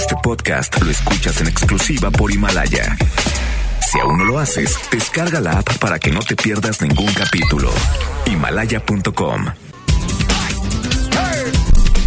Este podcast lo escuchas en exclusiva por Himalaya. Si aún no lo haces, descarga la app para que no te pierdas ningún capítulo. Himalaya.com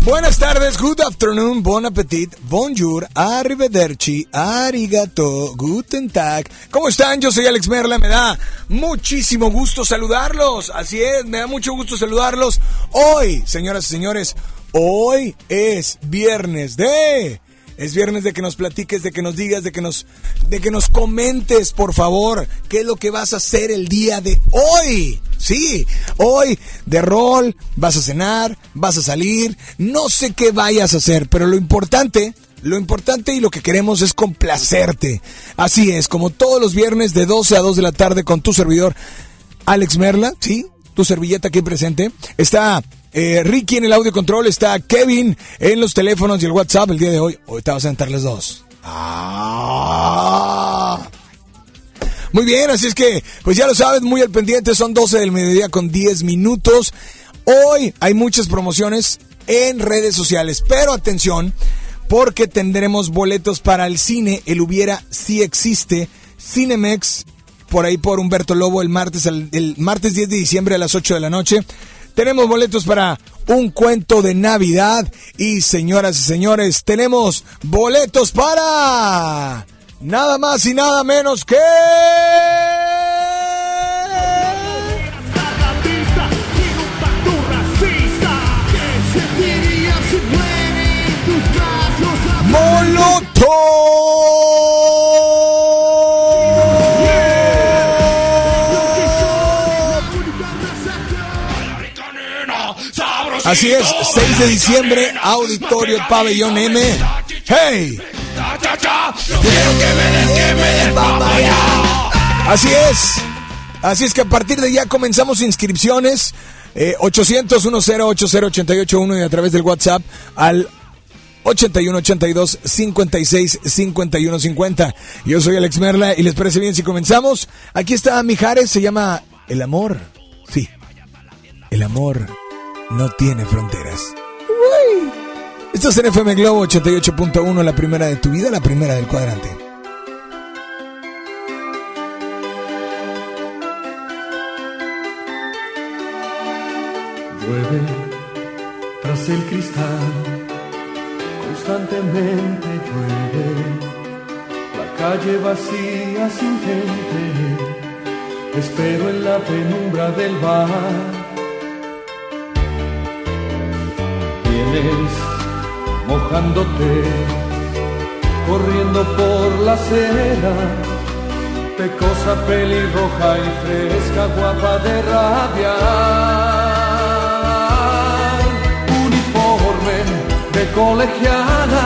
Buenas tardes, good afternoon, bon appetit, bonjour, arrivederci, arigato, guten tag. ¿Cómo están? Yo soy Alex Merla, me da muchísimo gusto saludarlos. Así es, me da mucho gusto saludarlos. Hoy, señoras y señores, hoy es viernes de es viernes de que nos platiques, de que nos digas, de que nos, de que nos comentes, por favor, qué es lo que vas a hacer el día de hoy. Sí, hoy de rol, vas a cenar, vas a salir, no sé qué vayas a hacer, pero lo importante, lo importante y lo que queremos es complacerte. Así es, como todos los viernes de 12 a 2 de la tarde con tu servidor Alex Merla, sí, tu servilleta aquí presente. Está eh, Ricky en el audio control, está Kevin en los teléfonos y el WhatsApp el día de hoy. Hoy te vas a sentar los dos. Ah. Muy bien, así es que, pues ya lo sabes, muy al pendiente, son 12 del mediodía con 10 minutos. Hoy hay muchas promociones en redes sociales, pero atención, porque tendremos boletos para el cine, el hubiera sí existe, Cinemex, por ahí por Humberto Lobo el martes, el, el martes 10 de diciembre a las 8 de la noche. Tenemos boletos para un cuento de Navidad. Y señoras y señores, tenemos boletos para nada más y nada menos que... Molotov. Así es, 6 de diciembre, Auditorio Pabellón M. ¡Hey! Así es. Así es que a partir de ya comenzamos inscripciones. Eh, 800 10 881 y a través del WhatsApp al 81 82 56 51 50. Yo soy Alex Merla y les parece bien si comenzamos. Aquí está Mijares, se llama El amor. Sí, el amor no tiene fronteras. Uy. Esto es en FM Globo 88.1, la primera de tu vida, la primera del cuadrante. Llueve tras el cristal, constantemente llueve, la calle vacía sin gente, espero en la penumbra del bar. Vienes mojándote, corriendo por la acera, pecosa pelirroja y fresca, guapa de rabia. Uniforme de colegiala,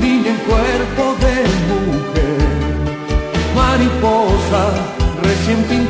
niña en cuerpo de mujer, mariposa recién pintada,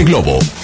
FM Globo.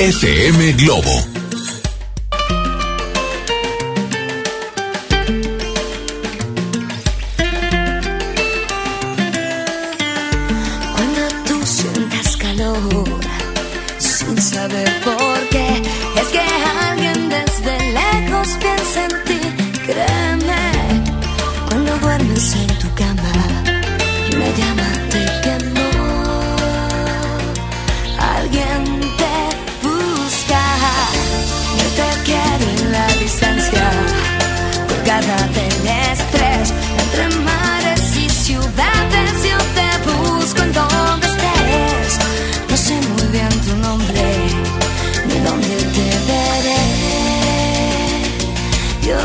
FM Globo.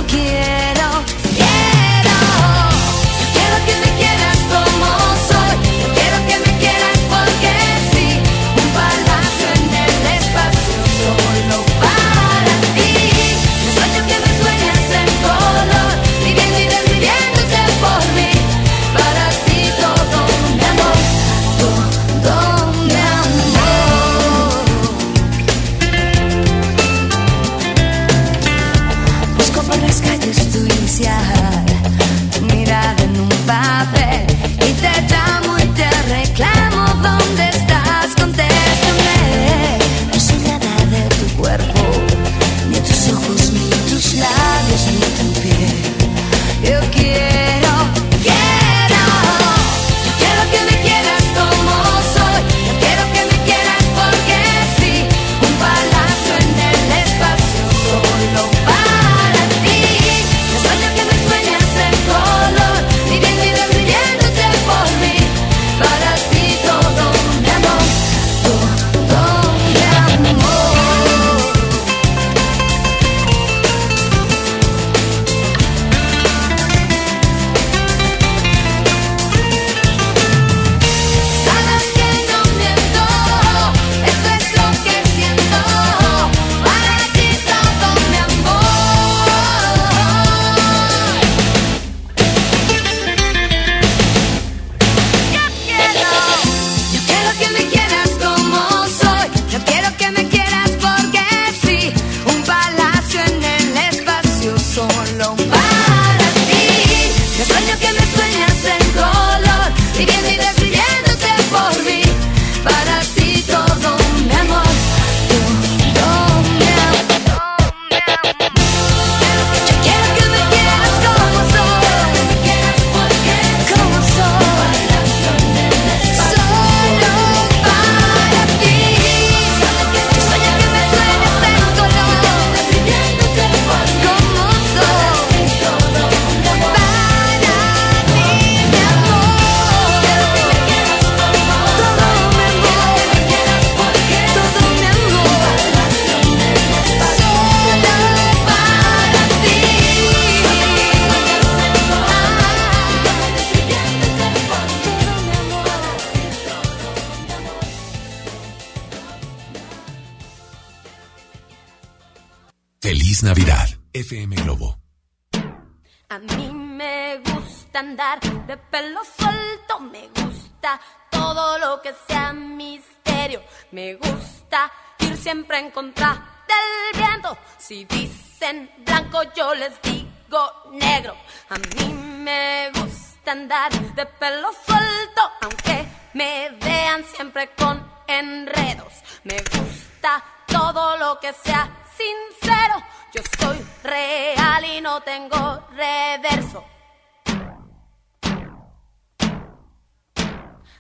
forget.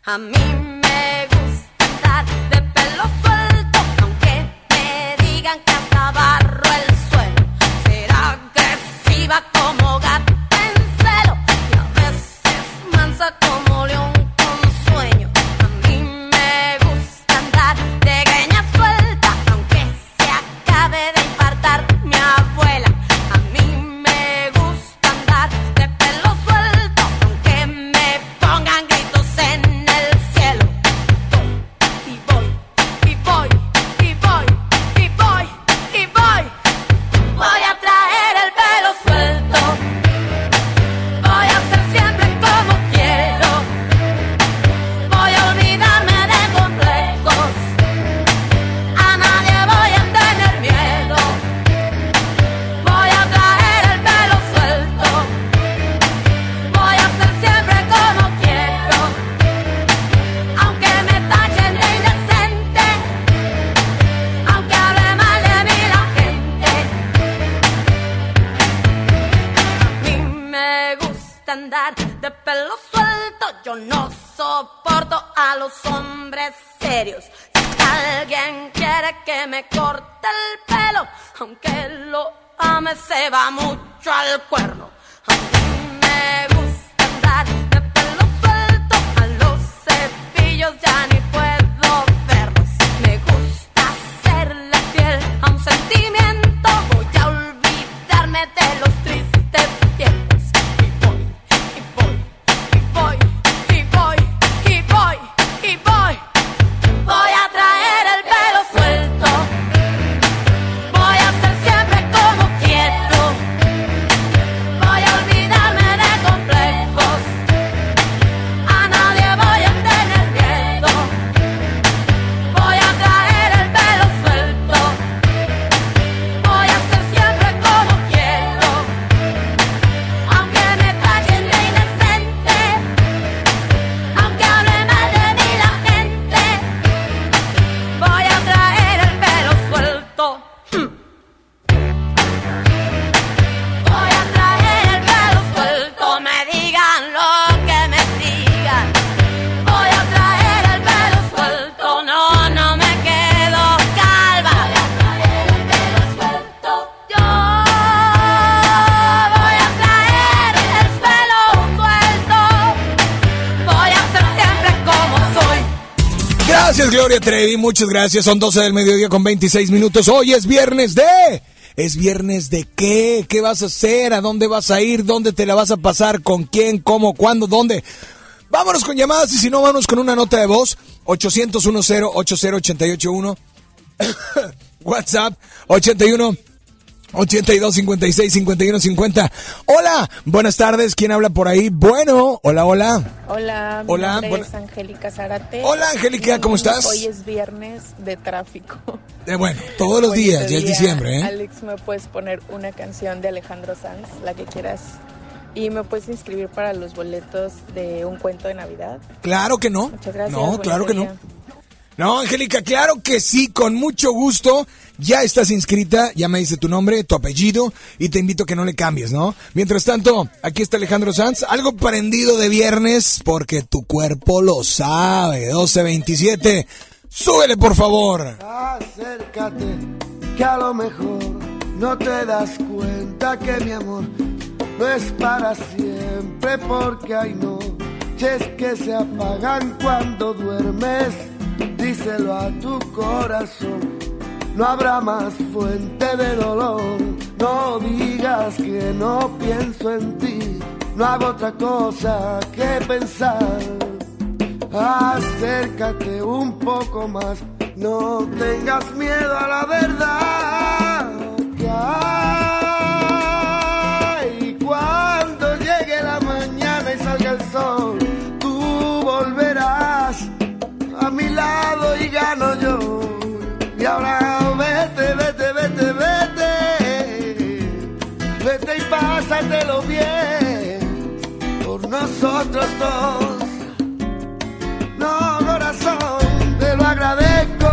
A mí me gusta andar de pelo suelto, aunque me digan que hasta barro el suelo. Ser agresiva como muchas gracias. Son 12 del mediodía con 26 minutos. Hoy es viernes de... ¿Es viernes de qué? ¿Qué vas a hacer? ¿A dónde vas a ir? ¿Dónde te la vas a pasar? ¿Con quién? ¿Cómo? ¿Cuándo? ¿Dónde? Vámonos con llamadas y si no, vámonos con una nota de voz. 800 10 80881 WhatsApp 81 82 56 51 50. Hola, buenas tardes. ¿Quién habla por ahí? Bueno, hola, hola. Hola, mi Hola, nombre es Angélica Zárate. Hola, Angélica, ¿cómo estás? Hoy es viernes de tráfico. Eh, bueno, todos los días, ya es diciembre, ¿eh? Alex, ¿me puedes poner una canción de Alejandro Sanz, la que quieras? Y me puedes inscribir para los boletos de un cuento de Navidad. Claro que no. Muchas gracias. No, claro que no. No, Angélica, claro que sí, con mucho gusto. Ya estás inscrita, ya me dice tu nombre, tu apellido y te invito a que no le cambies, ¿no? Mientras tanto, aquí está Alejandro Sanz, algo prendido de viernes porque tu cuerpo lo sabe. 1227. Súbele, por favor. Acércate, que a lo mejor no te das cuenta que mi amor no es para siempre, porque hay noches que se apagan cuando duermes. Díselo a tu corazón, no habrá más fuente de dolor. No digas que no pienso en ti, no hago otra cosa que pensar. Acércate un poco más, no tengas miedo a la verdad. Que Y ahora vete, vete, vete, vete. Vete y pásate pásatelo bien por nosotros dos. No, corazón, te lo agradezco,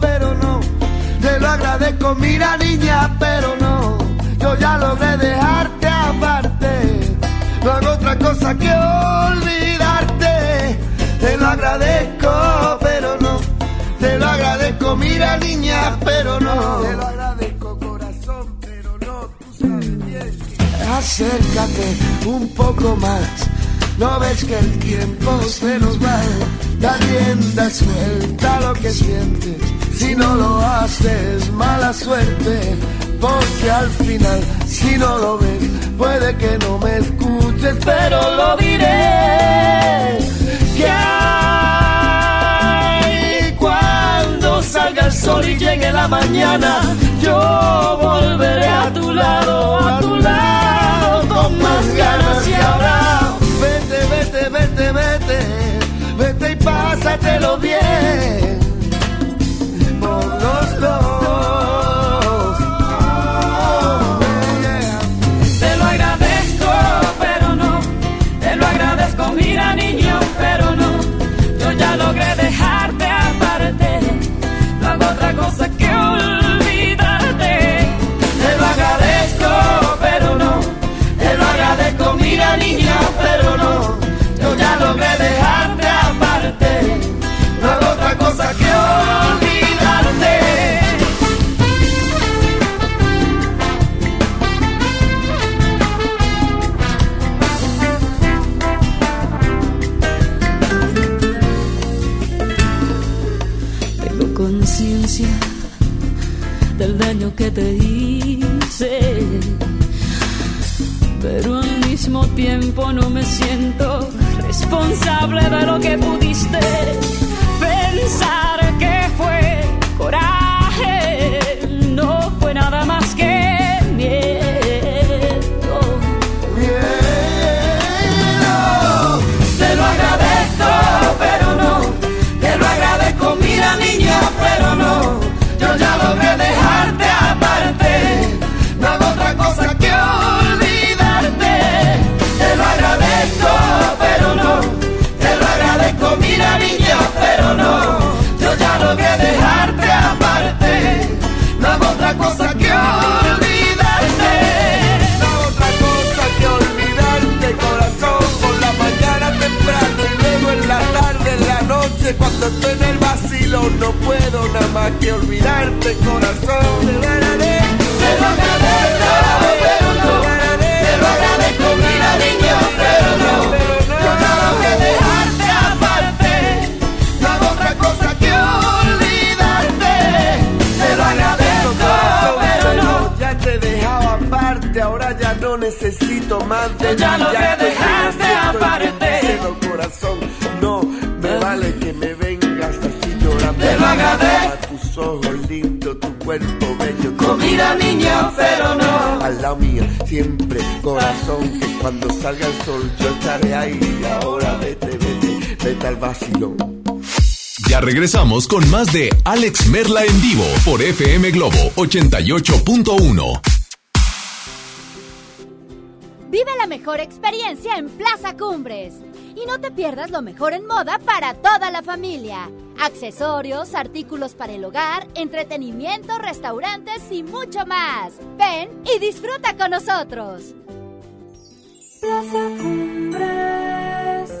pero no. Te lo agradezco, mira niña, pero no. Yo ya logré dejarte aparte. No hago otra cosa que olvidarte. Te lo agradezco, pero no te lo agradezco, mira niña, pero no. Te lo agradezco, corazón, pero no. Tú sabes bien. Acércate un poco más. No ves que el tiempo se nos va. Da rienda suelta lo que sientes. Si no lo haces, mala suerte. Porque al final, si no lo ves, puede que no me escuches, pero lo diré. Que y llegue la mañana, yo volveré a tu lado, a tu lado, con más ganas y ahora. Vete, vete, vete, vete, vete y pásatelo bien. Daño que te hice, pero al mismo tiempo no me siento responsable de lo que pudiste pensar que fue coraje, estoy en el vacilo, no puedo nada más que olvidarte, corazón. Te lo agradezco, te lo agradezco, pero no. Te lo agradezco, mira niño, pero no. Yo ya logré dejarte aparte. No hago otra cosa que olvidarte. Te lo agradezco, pero no. Ya te he dejado aparte, ahora ya no necesito más de ya ti, logré te dejarte necesito en aparte. corazón, Te lo agradezco. A tus ojos lindos, tu cuerpo bello. tu Mira niño, pero no. al lado mío siempre corazón que cuando salga el sol yo estaré ahí y ahora vete vete vete al vacilón Ya regresamos con más de Alex Merla en vivo por FM Globo 88.1. Vive la mejor experiencia en Plaza Cumbres. Y no te pierdas lo mejor en moda para toda la familia. Accesorios, artículos para el hogar, entretenimiento, restaurantes y mucho más. Ven y disfruta con nosotros.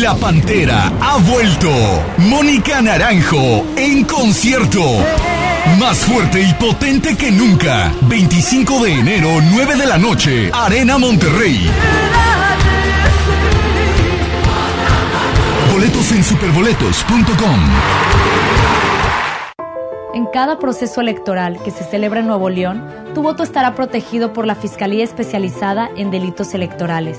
La Pantera ha vuelto. Mónica Naranjo en concierto. Más fuerte y potente que nunca. 25 de enero, 9 de la noche. Arena Monterrey. Boletos en superboletos.com. En cada proceso electoral que se celebra en Nuevo León, tu voto estará protegido por la Fiscalía Especializada en Delitos Electorales.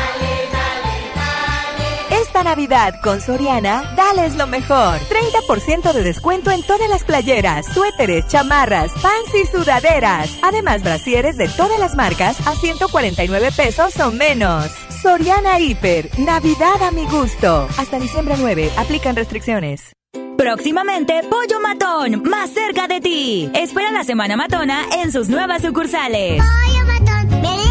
Esta Navidad con Soriana, dales lo mejor. 30% de descuento en todas las playeras, suéteres, chamarras, pants y sudaderas. Además, brasieres de todas las marcas a 149 pesos o menos. Soriana Hiper, Navidad a mi gusto. Hasta diciembre 9, aplican restricciones. Próximamente, Pollo Matón, más cerca de ti. Espera la Semana Matona en sus nuevas sucursales. Pollo Matón, corazón.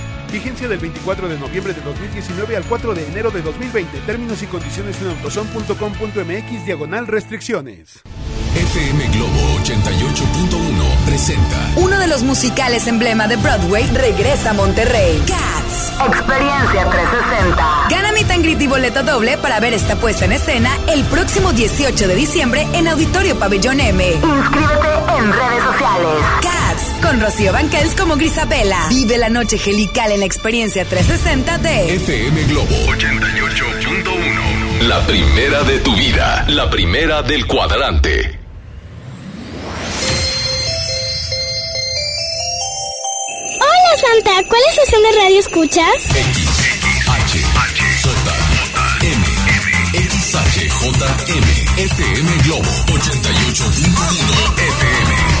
Vigencia del 24 de noviembre de 2019 al 4 de enero de 2020. Términos y condiciones en autozone.com.mx diagonal restricciones. FM Globo 88.1 presenta. Uno de los musicales emblema de Broadway regresa a Monterrey. Cats. Experiencia 360. Gana mi tangrit y boleto doble para ver esta puesta en escena el próximo 18 de diciembre en Auditorio Pabellón M. Inscríbete en redes sociales. Cats, con Rocío Banquels como Grisabela. Vive la noche gelical en la experiencia 360 de FM Globo 88.1. La primera de tu vida. La primera del cuadrante. Hola Santa, ¿cuál estación de radio escuchas? X, H, H, J, M, XH, JM, FM Globo 88.1 FM.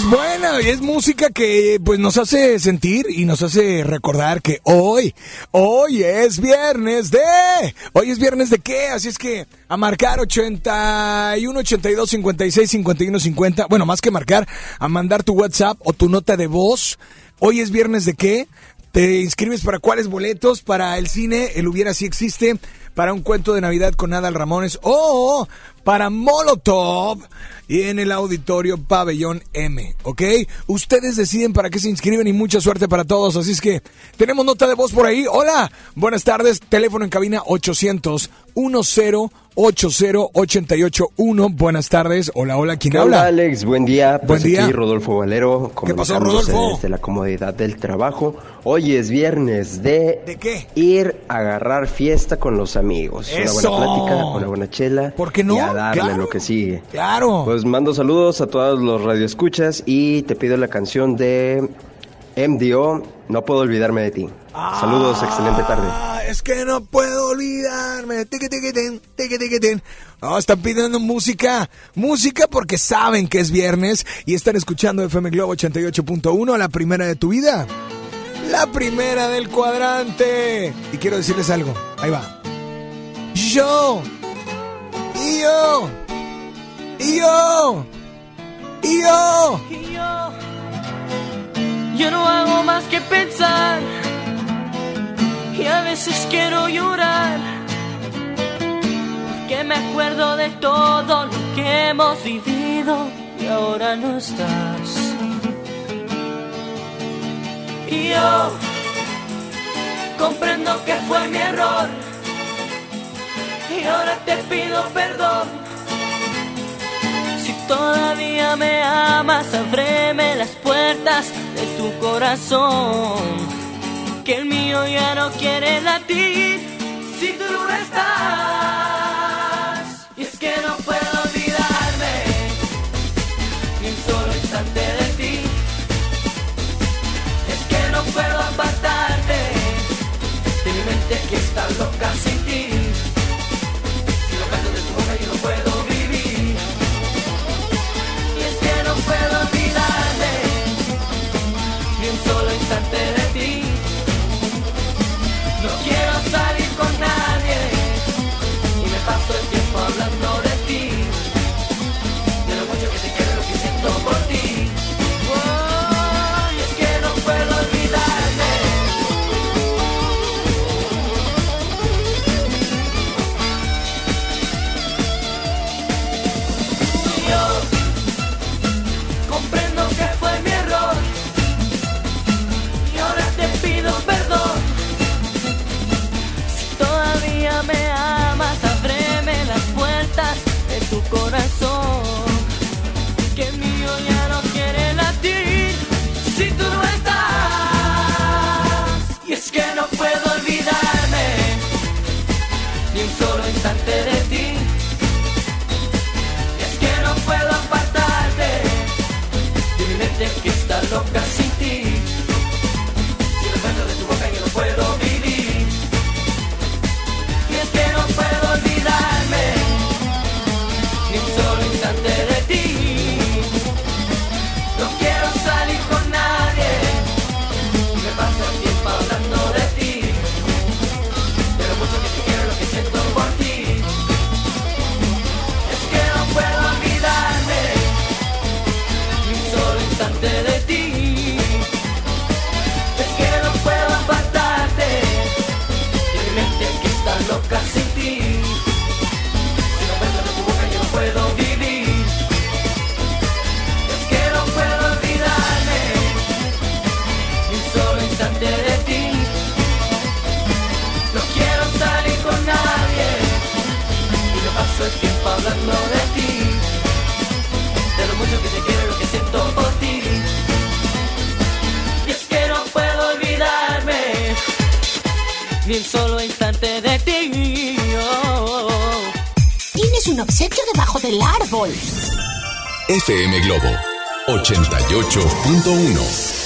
Pues bueno, y es música que pues nos hace sentir y nos hace recordar que hoy, hoy es viernes de, hoy es viernes de qué, así es que a marcar 81, 82, 56, 51, 50, bueno, más que marcar, a mandar tu WhatsApp o tu nota de voz, hoy es viernes de qué, te inscribes para cuáles boletos, para el cine, el hubiera si existe, para un cuento de Navidad con Adal Ramones. O para Molotov y en el auditorio Pabellón M, ¿ok? Ustedes deciden para qué se inscriben y mucha suerte para todos, así es que tenemos nota de voz por ahí. Hola, buenas tardes, teléfono en cabina 800 10 80 881. Buenas tardes. Hola, hola, ¿quién ¿Qué habla? Alex? Buen día. Pues Buen día. aquí Rodolfo Valero. ¿Qué pasó, Rodolfo? Desde la comodidad del trabajo. Hoy es viernes de... ¿De qué? Ir a agarrar fiesta con los amigos. ¡Eso! Una buena plática, una buena chela. ¿Por qué no? Y a darle Claro. lo que sigue. Claro. Pues mando saludos a todos los radioescuchas y te pido la canción de MDO, No puedo olvidarme de ti. Saludos, excelente tarde. Ah, es que no puedo olvidarme. Tiqui, tiqui, tin, tiqui, tiqui, tin. No, están pidiendo música. Música porque saben que es viernes y están escuchando FM Globo 88.1, la primera de tu vida. La primera del cuadrante. Y quiero decirles algo. Ahí va. Yo. Y yo. Y yo. Y yo. Y yo, yo no hago más que pensar y a veces quiero llorar porque me acuerdo de todo lo que hemos vivido y ahora no estás. Y yo comprendo que fue mi error y ahora te pido perdón. Todavía me amas, ábreme las puertas de tu corazón. Que el mío ya no quiere latir si tú no estás. Y es que no puedo FM Globo 88.1.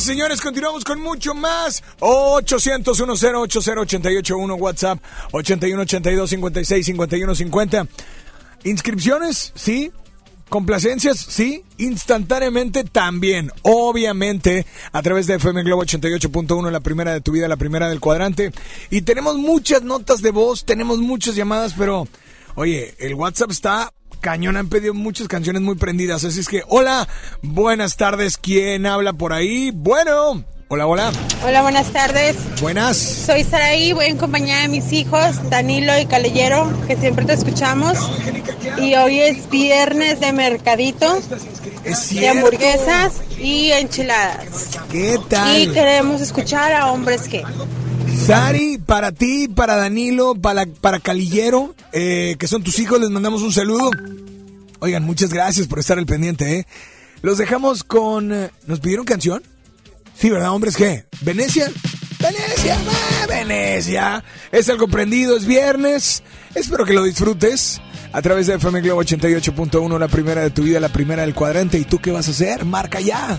Señores, continuamos con mucho más. 800 1080 WhatsApp 81 82 56 51 50. Inscripciones, sí. Complacencias, sí. Instantáneamente también. Obviamente, a través de FM Globo 88.1, la primera de tu vida, la primera del cuadrante. Y tenemos muchas notas de voz, tenemos muchas llamadas, pero, oye, el WhatsApp está cañón. Han pedido muchas canciones muy prendidas. Así es que, hola, buenas tardes. ¿Quién habla por ahí? Bueno. Hola, hola. Hola, buenas tardes. Buenas. Soy Saraí, voy en compañía de mis hijos, Danilo y Calellero, que siempre te escuchamos. Y hoy es viernes de mercadito, de hamburguesas y enchiladas. ¿Qué tal? Y queremos escuchar a hombres que. Sari, para ti, para Danilo, para, para Calillero, eh, que son tus hijos, les mandamos un saludo. Oigan, muchas gracias por estar al pendiente, ¿eh? Los dejamos con... eh, ¿Nos pidieron canción? Sí, ¿verdad, hombres? ¿Qué? ¿Venecia? Venecia, ah, Venecia. Es algo prendido, es viernes. Espero que lo disfrutes. A través de FM Globo 88.1, la primera de tu vida, la primera del cuadrante. ¿Y tú qué vas a hacer? Marca ya.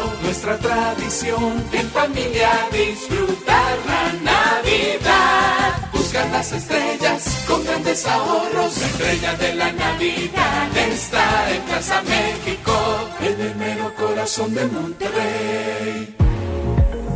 Nuestra tradición en familia disfrutar la Navidad. Buscar las estrellas con grandes ahorros. La estrella de la Navidad está en Plaza México. En el mero corazón de Monterrey.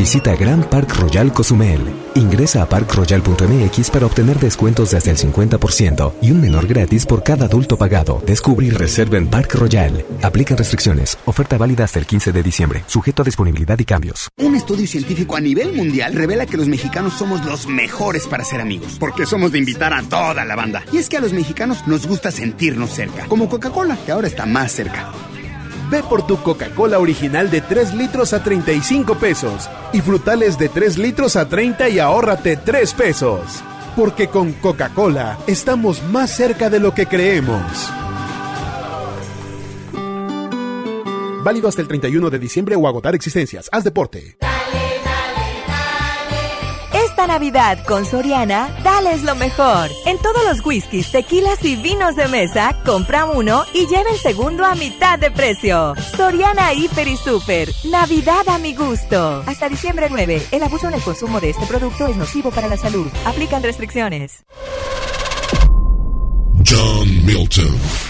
Visita Grand Park Royal Cozumel. Ingresa a parkroyal.mx para obtener descuentos de hasta el 50% y un menor gratis por cada adulto pagado. Descubre y reserva en Park Royal. Aplican restricciones. Oferta válida hasta el 15 de diciembre. Sujeto a disponibilidad y cambios. Un estudio científico a nivel mundial revela que los mexicanos somos los mejores para ser amigos, porque somos de invitar a toda la banda. Y es que a los mexicanos nos gusta sentirnos cerca, como Coca-Cola, que ahora está más cerca. Ve por tu Coca-Cola original de 3 litros a 35 pesos y frutales de 3 litros a 30 y ahórrate 3 pesos. Porque con Coca-Cola estamos más cerca de lo que creemos. Válido hasta el 31 de diciembre o agotar existencias. Haz deporte. Navidad con Soriana, dales lo mejor. En todos los whiskies, tequilas y vinos de mesa, compra uno y lleva el segundo a mitad de precio. Soriana Hiper y Super. Navidad a mi gusto. Hasta diciembre 9. El abuso en el consumo de este producto es nocivo para la salud. Aplican restricciones. John Milton.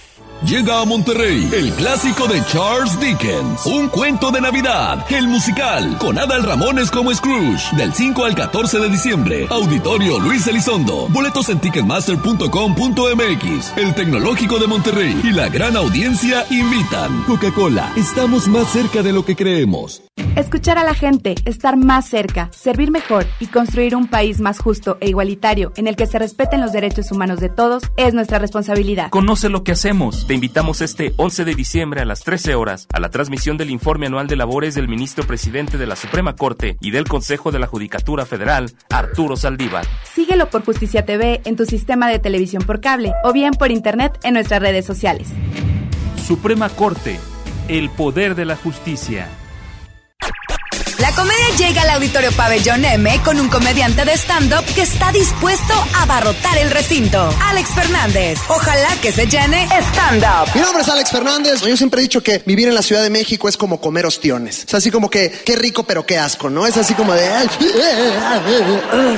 Llega a Monterrey el clásico de Charles Dickens, un cuento de Navidad, el musical, con Adal Ramones como Scrooge, del 5 al 14 de diciembre. Auditorio Luis Elizondo. Boletos en ticketmaster.com.mx. El Tecnológico de Monterrey y la gran audiencia invitan. Coca-Cola, estamos más cerca de lo que creemos. Escuchar a la gente, estar más cerca, servir mejor y construir un país más justo e igualitario en el que se respeten los derechos humanos de todos es nuestra responsabilidad. Conoce lo que hacemos. Te invitamos este 11 de diciembre a las 13 horas a la transmisión del informe anual de labores del ministro presidente de la Suprema Corte y del Consejo de la Judicatura Federal, Arturo Saldívar. Síguelo por Justicia TV en tu sistema de televisión por cable o bien por internet en nuestras redes sociales. Suprema Corte, el poder de la justicia. La comedia llega al Auditorio Pabellón M con un comediante de stand-up que está dispuesto a abarrotar el recinto. Alex Fernández. Ojalá que se llene stand-up. Mi nombre es Alex Fernández. Yo siempre he dicho que vivir en la Ciudad de México es como comer ostiones. Es así como que, qué rico pero qué asco, ¿no? Es así como de...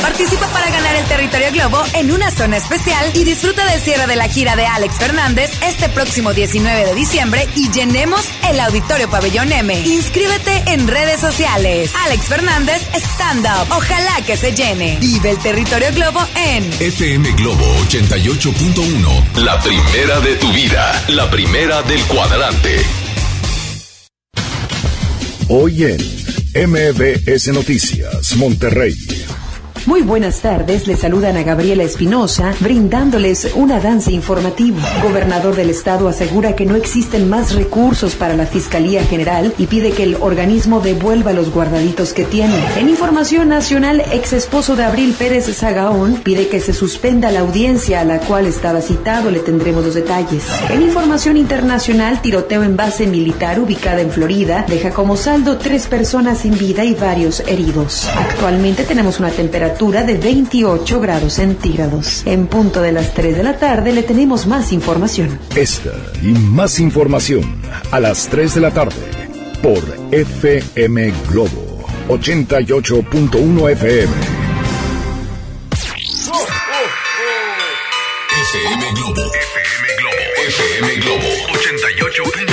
Participa para ganar el territorio Globo en una zona especial y disfruta del cierre de la gira de Alex Fernández este próximo 19 de diciembre y llenemos el Auditorio Pabellón M. Inscríbete en redes sociales. Alex Fernández Stand Up. Ojalá que se llene. Vive el territorio Globo en FM Globo 88.1. La primera de tu vida. La primera del cuadrante. Hoy en MBS Noticias, Monterrey. Muy buenas tardes, les saludan a Gabriela Espinosa, brindándoles una danza informativa. Gobernador del estado asegura que no existen más recursos para la Fiscalía General y pide que el organismo devuelva los guardaditos que tiene. En información nacional, ex esposo de Abril Pérez Zagaón pide que se suspenda la audiencia a la cual estaba citado, le tendremos los detalles. En información internacional, tiroteo en base militar ubicada en Florida deja como saldo tres personas sin vida y varios heridos. Actualmente tenemos una temperatura de 28 grados centígrados. En punto de las 3 de la tarde le tenemos más información. Esta y más información a las 3 de la tarde por FM Globo 88.1 FM. FM Globo. FM Globo. FM Globo 88.1.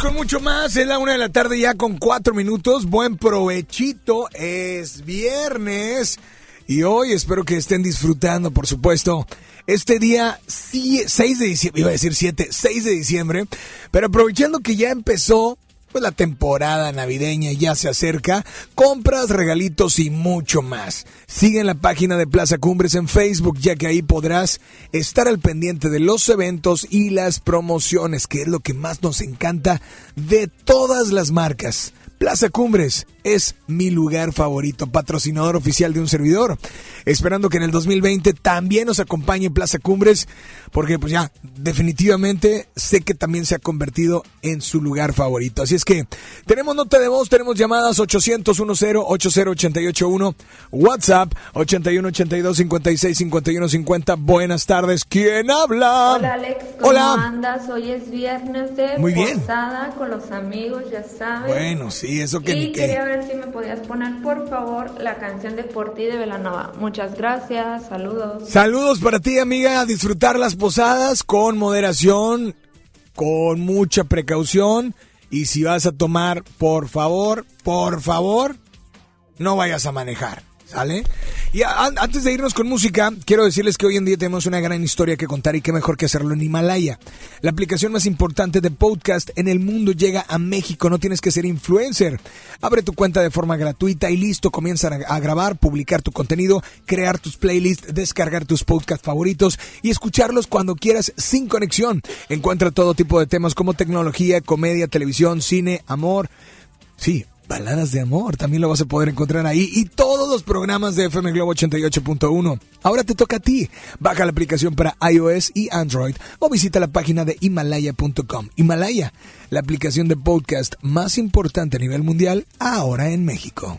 Con mucho más. Es la una de la tarde ya con cuatro minutos. Buen provechito. Es viernes. Y hoy espero que estén disfrutando, por supuesto, este día sí- 6 de diciembre, iba a decir 7, 6 de diciembre, pero aprovechando que ya empezó pues la temporada navideña ya se acerca, compras, regalitos y mucho más. Sigue en la página de Plaza Cumbres en Facebook, ya que ahí podrás estar al pendiente de los eventos y las promociones, que es lo que más nos encanta de todas las marcas. Plaza Cumbres es mi lugar favorito, patrocinador oficial de un servidor. Esperando que en el 2020 también nos acompañe Plaza Cumbres, porque pues ya, definitivamente sé que también se ha convertido en su lugar favorito. Así es que tenemos nota de voz, tenemos llamadas 800 10 80881, WhatsApp 81 82 56 51 50. Buenas tardes, ¿quién habla? Hola Alex, ¿cómo Hola. andas? Hoy es viernes de Muy bien. posada con los amigos, ya sabes. Bueno, sí, eso que y ni quería si me podías poner por favor la canción de Por ti de Velanova. Muchas gracias, saludos. Saludos para ti, amiga. Disfrutar las posadas con moderación, con mucha precaución. Y si vas a tomar, por favor, por favor, no vayas a manejar. ¿Sale? Y antes de irnos con música, quiero decirles que hoy en día tenemos una gran historia que contar y qué mejor que hacerlo en Himalaya. La aplicación más importante de podcast en el mundo llega a México, no tienes que ser influencer. Abre tu cuenta de forma gratuita y listo, comienza a, a grabar, publicar tu contenido, crear tus playlists, descargar tus podcasts favoritos y escucharlos cuando quieras sin conexión. Encuentra todo tipo de temas como tecnología, comedia, televisión, cine, amor. Sí, baladas de amor, también lo vas a poder encontrar ahí y todos los programas de FM Globo 88.1. Ahora te toca a ti. Baja la aplicación para iOS y Android o visita la página de himalaya.com. Himalaya, la aplicación de podcast más importante a nivel mundial ahora en México.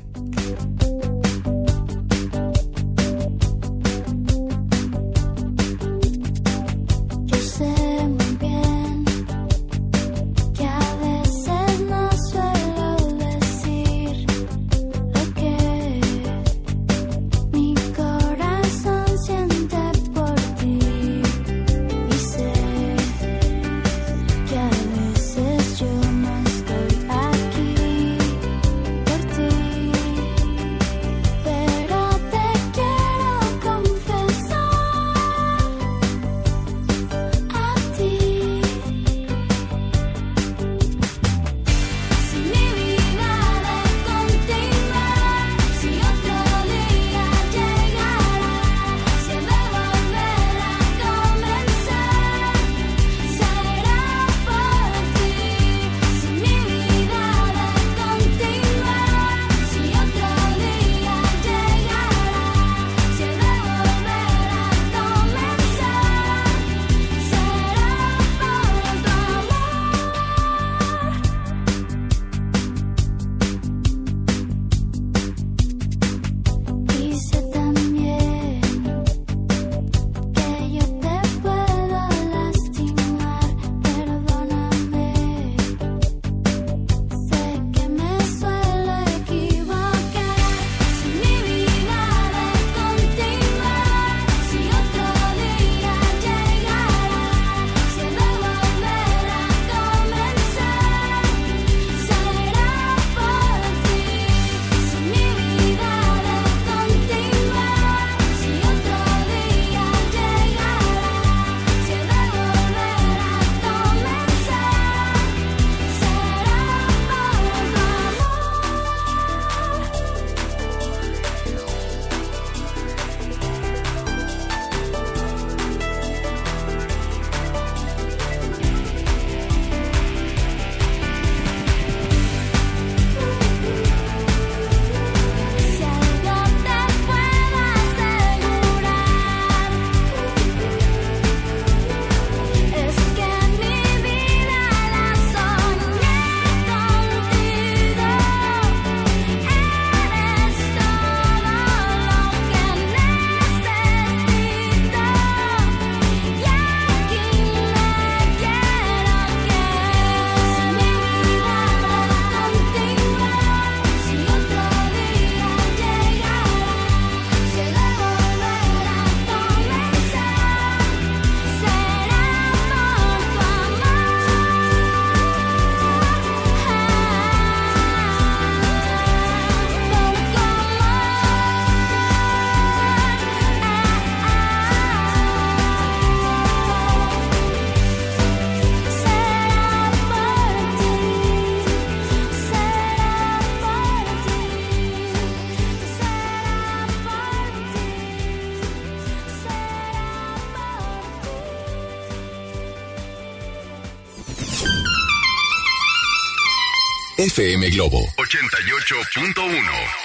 Globo 88.1.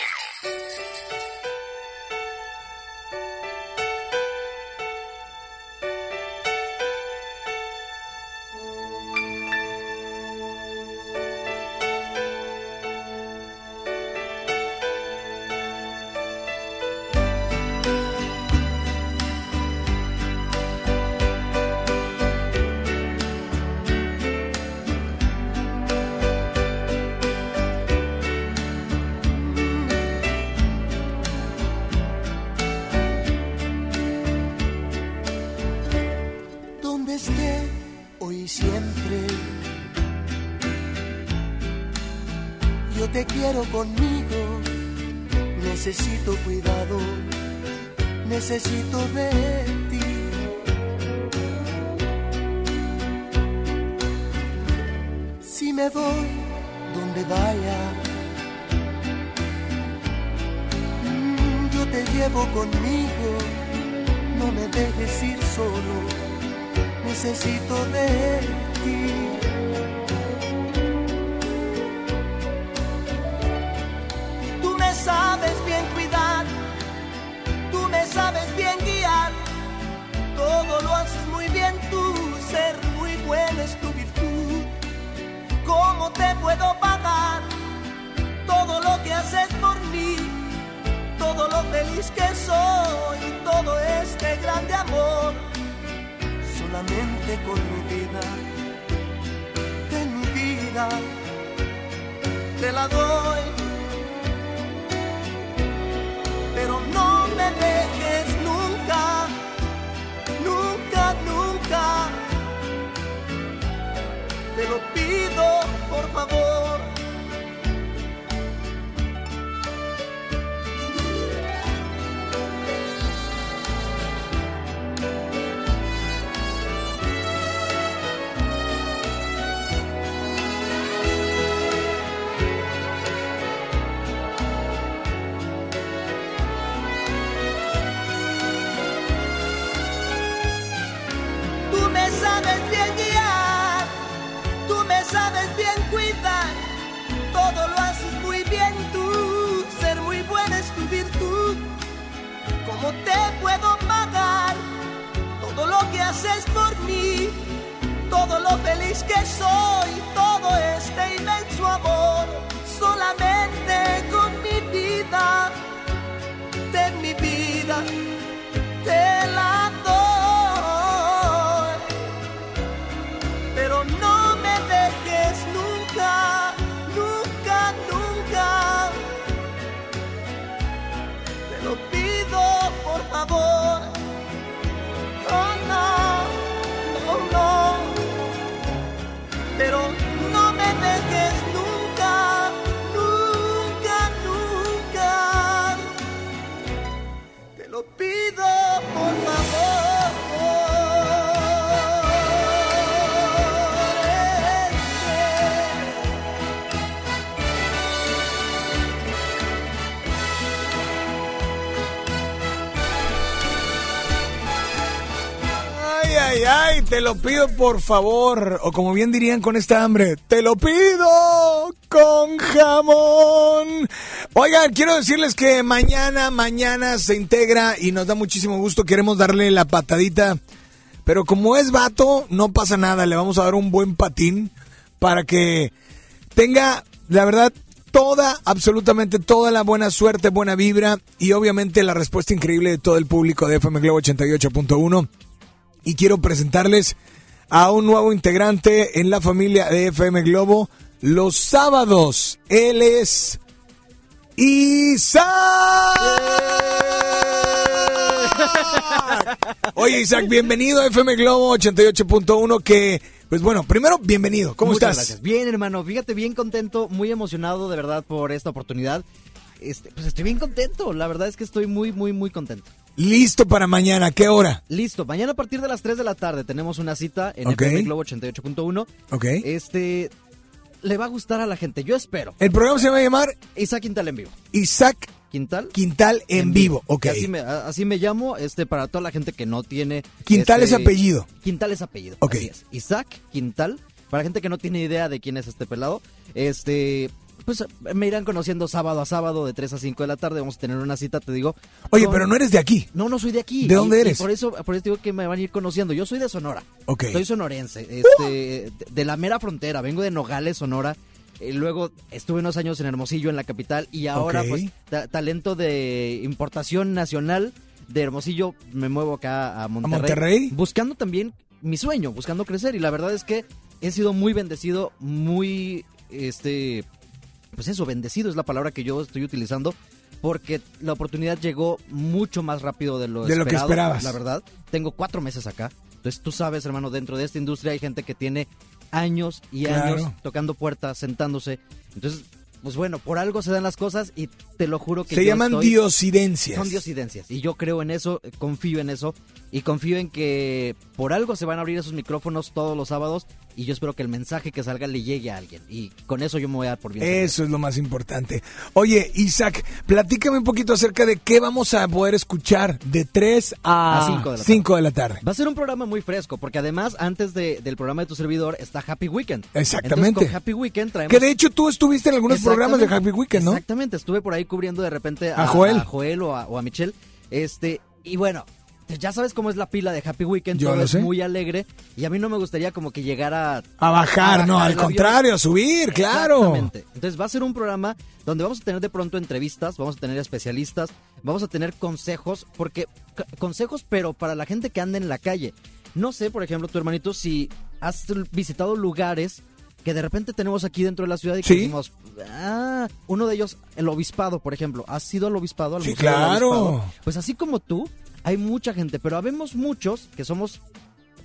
te lo pido por favor. O como bien dirían con esta hambre, te lo pido con jamón. Oigan, quiero decirles que mañana, mañana se integra y nos da muchísimo gusto. Queremos darle la patadita. Pero como es vato, no pasa nada. Le vamos a dar un buen patín para que tenga, la verdad, toda, absolutamente toda la buena suerte, buena vibra y obviamente la respuesta increíble de todo el público de FM Globo 88.1 y quiero presentarles a un nuevo integrante en la familia de FM Globo los sábados. Él es Isaac. Oye Isaac, bienvenido a FM Globo 88.1 que, pues bueno, primero bienvenido. ¿Cómo Muchas estás? gracias. Bien, hermano. Fíjate, bien contento, muy emocionado de verdad por esta oportunidad. Este, pues estoy bien contento. La verdad es que estoy muy, muy, muy contento. Listo para mañana, ¿qué hora? Listo. Mañana a partir de las 3 de la tarde tenemos una cita en Ok. FM Globo 88.1. Ok. Este, le va a gustar a la gente. Yo espero. El programa se va a llamar Isaac Quintal en vivo. Isaac Quintal. Quintal en, vivo. Ok. Que Así me, así me llamo, este, para toda la gente que no tiene. Quintal este, es apellido. Quintal es apellido. Ok. así es. Isaac Quintal Para gente que no tiene idea de quién es este pelado, este pues me irán conociendo sábado a sábado de 3 a 5 de la tarde, vamos a tener una cita, te digo. Oye, con- pero no eres de aquí. No, no soy de aquí. ¿De dónde Y- eres? por eso por eso digo que me van a ir conociendo. Yo soy de Sonora. Ok. Soy sonorense, este de- de la mera frontera, vengo de Nogales, Sonora. Eh, luego estuve unos años en Hermosillo, en la capital, y ahora, pues, ta- talento de importación nacional de Hermosillo, me muevo acá a Monterrey. Monterrey? Buscando también mi sueño, buscando crecer, y la verdad es que he sido muy bendecido, muy, este, pues eso, bendecido es la palabra que yo estoy utilizando, porque la oportunidad llegó mucho más rápido de lo, De lo que esperado, esperabas. La verdad, tengo cuatro meses acá. Entonces tú sabes, hermano, dentro de esta industria hay gente que tiene años y Claro. años tocando puertas, sentándose. Entonces, pues bueno, por algo se dan las cosas y te lo juro que Se yo llaman estoy- diosidencias. Son diosidencias. Y yo creo en eso, eh, confío en eso. Y confío en que por algo se van a abrir esos micrófonos todos los sábados. Y yo espero que el mensaje que salga le llegue a alguien. Y con eso yo me voy a dar por bien. Eso es lo más importante. Oye, Isaac, platícame un poquito acerca de qué vamos a poder escuchar de 3 a, A cinco de la 5 de la tarde. Va a ser un programa muy fresco, porque además, antes de- del programa de tu servidor, está Happy Weekend. Exactamente. Entonces, con Happy Weekend traemos... Que de hecho tú estuviste en algunos programas de Happy. Weekend, ¿no? Exactamente, estuve por ahí cubriendo de repente a, A Joel. a Joel o a, o a Michelle. Este, y bueno, ya sabes cómo es la pila de Happy Weekend, Yo todo lo es sé. muy alegre. Y a mí no me gustaría como que llegara A bajar, no, al el avión. contrario, a subir, claro. Exactamente. Entonces va a ser un programa donde vamos a tener de pronto entrevistas, vamos a tener especialistas, vamos a tener consejos, porque consejos, pero para la gente que anda en la calle. No sé, por ejemplo, tu hermanito, si has visitado lugares que de repente tenemos aquí dentro de la ciudad y que Sí. decimos, ah, uno de ellos, el obispado, por ejemplo. ¿Has ido al obispado? Al Sí, claro. Obispado? Pues así como tú, hay mucha gente, pero habemos muchos que somos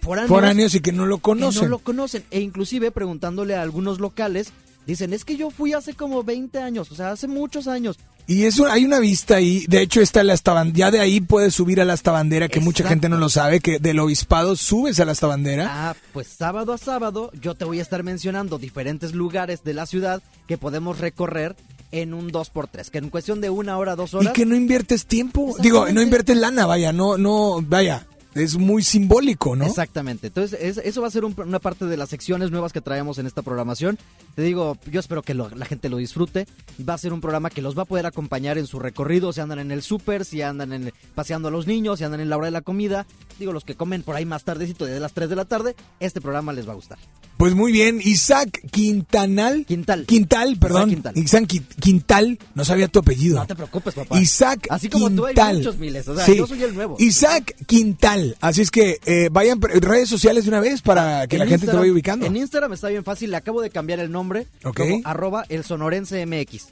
foráneos, Foráneos y que no lo que conocen. no lo conocen. E inclusive preguntándole a algunos locales, dicen, es que yo fui hace como 20 años, o sea, hace muchos años. Y eso hay una vista ahí, de hecho está la ya de ahí puedes subir a la hasta bandera, que mucha gente no lo sabe, que del obispado subes a la hasta bandera. Ah, pues sábado a sábado yo te voy a estar mencionando diferentes lugares de la ciudad que podemos recorrer en un 2x3, que en cuestión de una hora, dos y horas... que no inviertes tiempo, digo, no inviertes lana, vaya, no, no, vaya, es muy simbólico, ¿no? Exactamente. Entonces, es- eso va a ser un- una parte de las secciones nuevas que traemos en esta programación. Te digo, yo espero que lo- la gente lo disfrute. Va a ser un programa que los va a poder acompañar en su recorrido, si andan en el súper, si andan en, paseando a los niños, si andan en la hora de la comida. Digo, los que comen por ahí más tardecito, de las 3 de la tarde, este programa les va a gustar. Pues muy bien, Isaac Quintanal. Quintal. Quintal, perdón. Quintal. Isaac Qui- Quintal, no sabía tu apellido. No te preocupes, papá. Isaac Así como tú hay Quintal. muchos miles, o sea, Sí. yo soy el nuevo. Isaac Quintal. Así es que eh, vayan redes sociales de una vez para que En la gente te vaya ubicando. En Instagram está bien fácil, le acabo de cambiar el nombre Ok. como arroba el sonorense MX.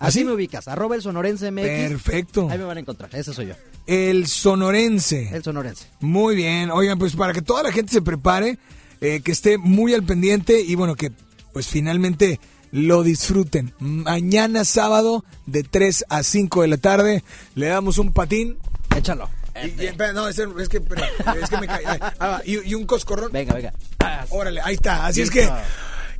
¿Ah, Así sí? me ubicas, arroba el sonorense MX. Perfecto. Ahí me van a encontrar, ese soy yo, El sonorense. el sonorense. Muy bien. Oigan, pues para que toda la gente se prepare, eh, que esté muy al pendiente y bueno, que pues finalmente lo disfruten. Mañana sábado de 3 a 5 de la tarde le damos un patín. Échalo. Y- no, es, es que, es que me cae. ah, y, y un coscorrón. Venga, venga. Órale, ahí está. Así es que,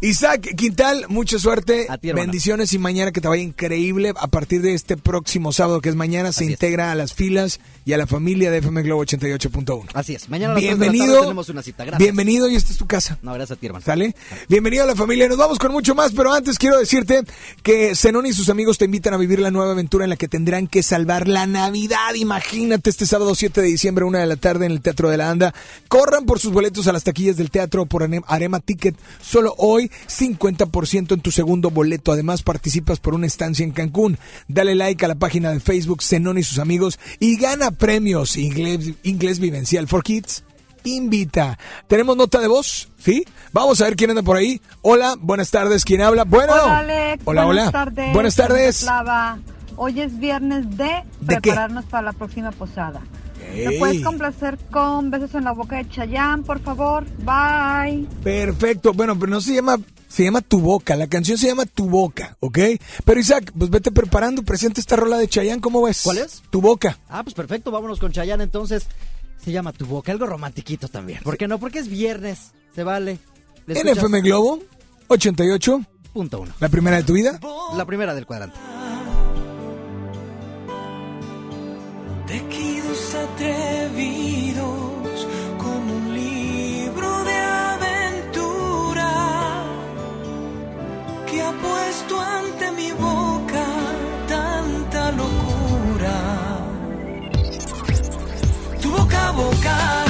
Isaac Quintal, mucha suerte. A ti. Bendiciones y mañana que te vaya increíble. A partir de este próximo sábado, que es mañana, se Así es. integra a las filas y a la familia de FM Globo 88.1. Así es, mañana a las tres de la Bienvenido. tarde tenemos una cita. Gracias. Bienvenido y esta es tu casa. No, gracias a ti, hermano. ¿Sale? Bienvenido a la familia. Nos vamos con mucho más, pero antes quiero decirte que Zenón y sus amigos te invitan a vivir la nueva aventura en la que tendrán que salvar la Navidad. Imagínate este sábado 7 de diciembre, una de la tarde en el Teatro de la Anda. Corran por sus boletos a las taquillas del teatro por Arema Ticket. Solo hoy 50% en tu segundo boleto. Además participas por una estancia en Cancún. Dale like a la página de Facebook Zenón y sus amigos y gana premios Inglés, Inglés Vivencial for Kids invita. ¿Tenemos nota de voz? ¿Sí? Vamos a ver quién anda por ahí. Hola, buenas tardes. ¿Quién habla? Bueno. Hola, Alex. Hola, Buenas hola. tardes. Buenas tardes. Flava. Hoy es viernes de ¿De qué? prepararnos para la próxima posada. ¿Me puedes complacer con besos en la boca de Chayanne, por favor? Bye. Perfecto. Bueno, pero no se llama, se llama Tu Boca. La canción se llama Tu Boca, ¿ok? Pero Isaac, pues vete preparando. Presenta esta rola de Chayanne. ¿Cómo ves? ¿Cuál es? Tu Boca. Ah, pues perfecto, vámonos con Chayanne entonces. Se llama Tu Boca, algo romantiquito también. ¿Por qué no? Porque es viernes, se vale. ¿Le En? FM Globo 88. Punto uno. La primera de tu vida. La primera del cuadrante. Tejidos atrevidos como un libro de aventura que ha puesto ante mi boca tanta locura. Tu boca a boca.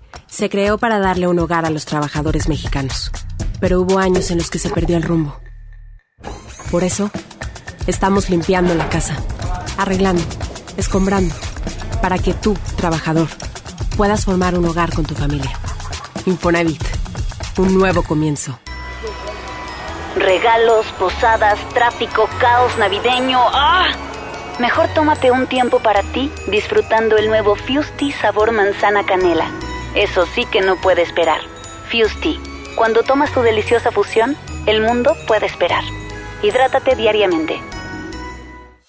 se creó para darle un hogar a los trabajadores mexicanos, pero hubo años en los que se perdió el rumbo. Por eso, estamos limpiando la casa, arreglando, escombrando, para que tú, trabajador, puedas formar un hogar con tu familia. Infonavit, un nuevo comienzo. Regalos, posadas, tráfico, caos navideño. ¡Ah! Mejor tómate un tiempo para ti disfrutando el nuevo Fusti sabor manzana canela. Eso sí que no puede esperar. Fusti, cuando tomas tu deliciosa fusión, el mundo puede esperar. Hidrátate diariamente.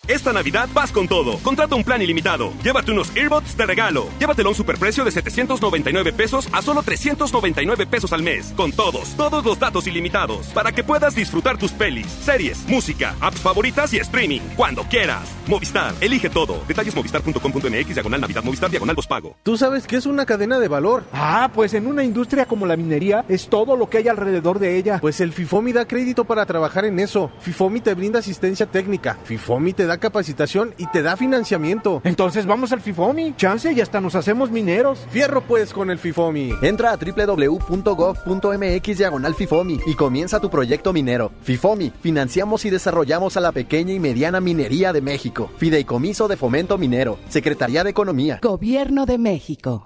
Esta Navidad vas con todo. Contrata un plan ilimitado. Llévate unos earbuds de regalo. Llévatelo a un superprecio de 799 pesos a solo 399 pesos al mes. Con todos, todos los datos ilimitados. Para que puedas disfrutar tus pelis, series, música, apps favoritas y streaming. Cuando quieras. Movistar, elige todo. Detalles movistar.com.mx, diagonal Navidad, Movistar, diagonal pago. ¿Tú sabes qué es una cadena de valor? Ah, pues en una industria como la minería es todo lo que hay alrededor de ella. Pues el FIFOMI da crédito para trabajar en eso. FIFOMI te brinda asistencia técnica. FIFOMI te da capacitación y te da financiamiento. Entonces vamos al FIFOMI. Chance y hasta nos hacemos mineros. Fierro pues con el FIFOMI. Entra a www.gov.mx diagonal FIFOMI y comienza tu proyecto minero. FIFOMI, financiamos y desarrollamos a la pequeña y mediana minería de México. Fideicomiso de Fomento Minero. Secretaría de Economía. Gobierno de México.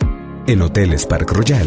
En Hoteles Park Royal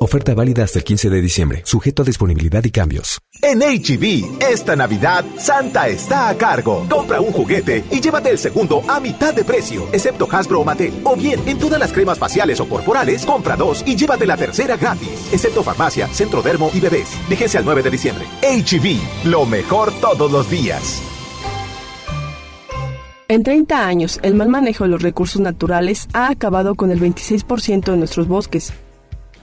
Oferta válida hasta el 15 de diciembre, sujeto a disponibilidad y cambios. En HB, esta Navidad, Santa está a cargo. Compra un juguete y llévate el segundo a mitad de precio, excepto Hasbro o Mattel. O bien, en todas las cremas faciales o corporales, compra dos y llévate la tercera gratis, excepto farmacia, centro dermo y bebés. Fíjense al 9 de diciembre. HB, lo mejor todos los días. En 30 años, el mal manejo de los recursos naturales ha acabado con el 26% de nuestros bosques.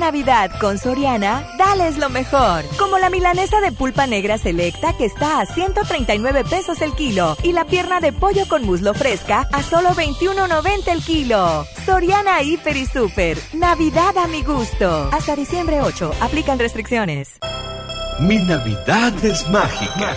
Navidad con Soriana, dales lo mejor. Como la milanesa de pulpa negra selecta que está a 139 pesos el kilo y la pierna de pollo con muslo fresca a solo 21.90 el kilo. Soriana Hiper y Super. Navidad a mi gusto. Hasta diciembre 8. Aplican restricciones. Mi Navidad es mágica.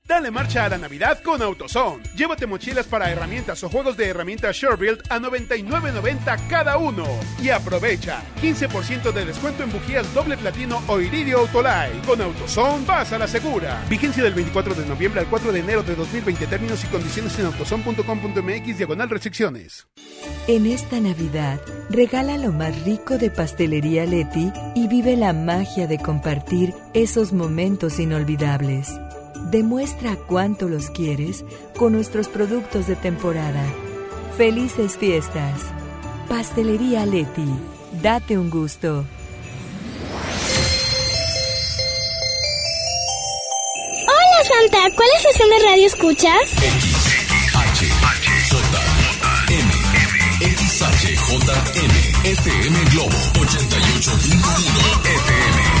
Dale marcha a la Navidad con AutoZone. Llévate mochilas para herramientas o juegos de herramientas SureBuild a 99.90 cada uno. Y aprovecha 15% de descuento en bujías doble platino o iridio Autolite. Con AutoZone vas la segura. Vigencia del 24 de noviembre al 4 de enero de 2020. Términos y condiciones en autozone.com.mx diagonal restricciones. En esta Navidad, regala lo más rico de Pastelería Leti y vive la magia de compartir esos momentos inolvidables. Demuestra cuánto los quieres con nuestros productos de temporada. Felices fiestas. Pastelería Leti. Date un gusto. Hola Santa, ¿cuál estación de radio escuchas? XHJM, FM Globo 88.1 FM.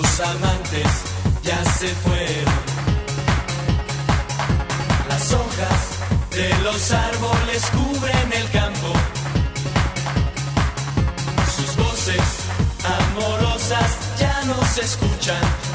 Los amantes ya se fueron. Las hojas de los árboles cubren el campo. Sus voces amorosas ya no se escuchan.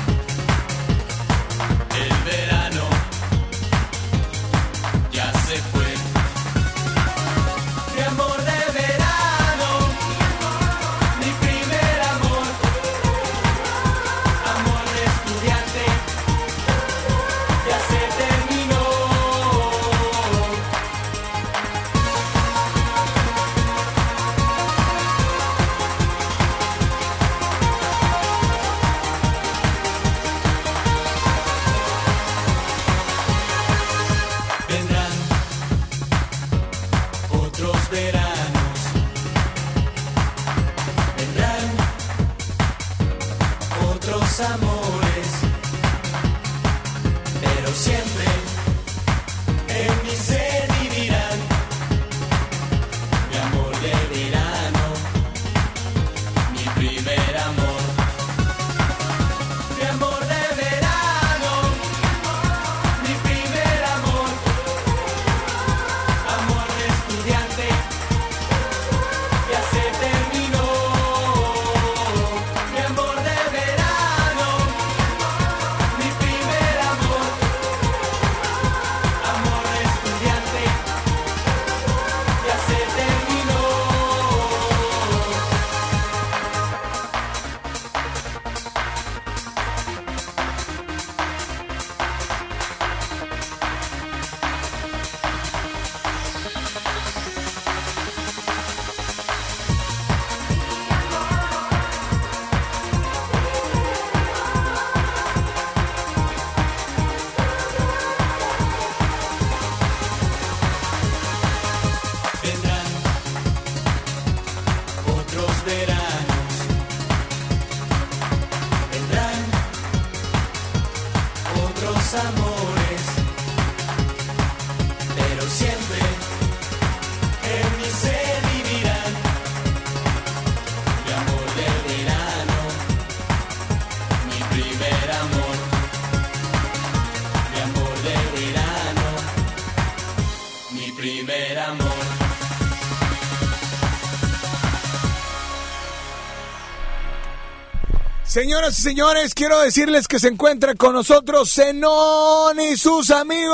Señoras y señores, quiero decirles que se encuentra con nosotros Zenón y sus amigos.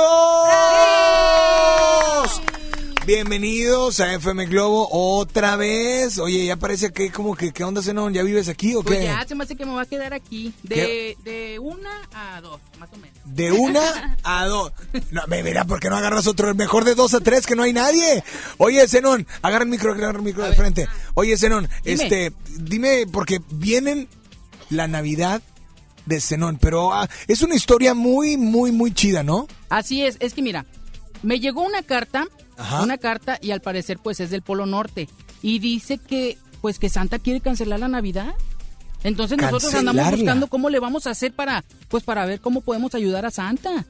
Bienvenidos a FM Globo otra vez. Oye, ya parece que como que, ¿qué onda Zenón? ¿Ya vives aquí o qué? Pues ya se me hace que me va a quedar aquí. De, de una a dos, más o menos. De una a dos. No, me verá, ¿por qué no agarras otro? Mejor de dos a tres, que no hay nadie. Oye, Zenón, agarra el micro, agarra el micro de frente. Oye, Zenón, Dime. este, dime, porque vienen la Navidad de Zenón, pero ah, es una historia muy, muy, muy chida, ¿no? Así es, es que mira, me llegó una carta, Ajá. una carta y al parecer pues es del Polo Norte y dice que pues que Santa quiere cancelar la Navidad. Entonces nosotros andamos buscando cómo le vamos a hacer para pues para ver cómo podemos ayudar a Santa.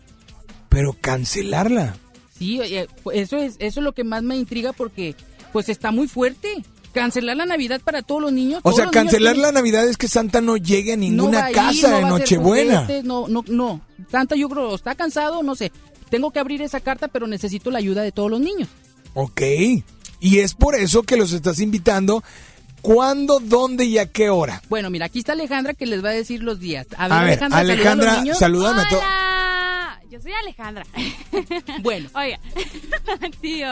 Pero cancelarla. Sí, eso es eso es lo que más me intriga porque pues está muy fuerte. Cancelar la Navidad para todos los niños. O sea, cancelar la Navidad es que Santa no llegue a ninguna ir, casa no de Nochebuena. No, no, no. Santa yo creo está cansado, no sé. Tengo que abrir esa carta, pero necesito la ayuda de todos los niños. Ok. Y es por eso que los estás invitando. ¿Cuándo, dónde y a qué hora? Bueno, mira, aquí está Alejandra que les va a decir los días. A ver, A ver, Alejandra, saluda Alejandra, salúdame a todos. Yo soy Alejandra. Bueno. Oiga, tío,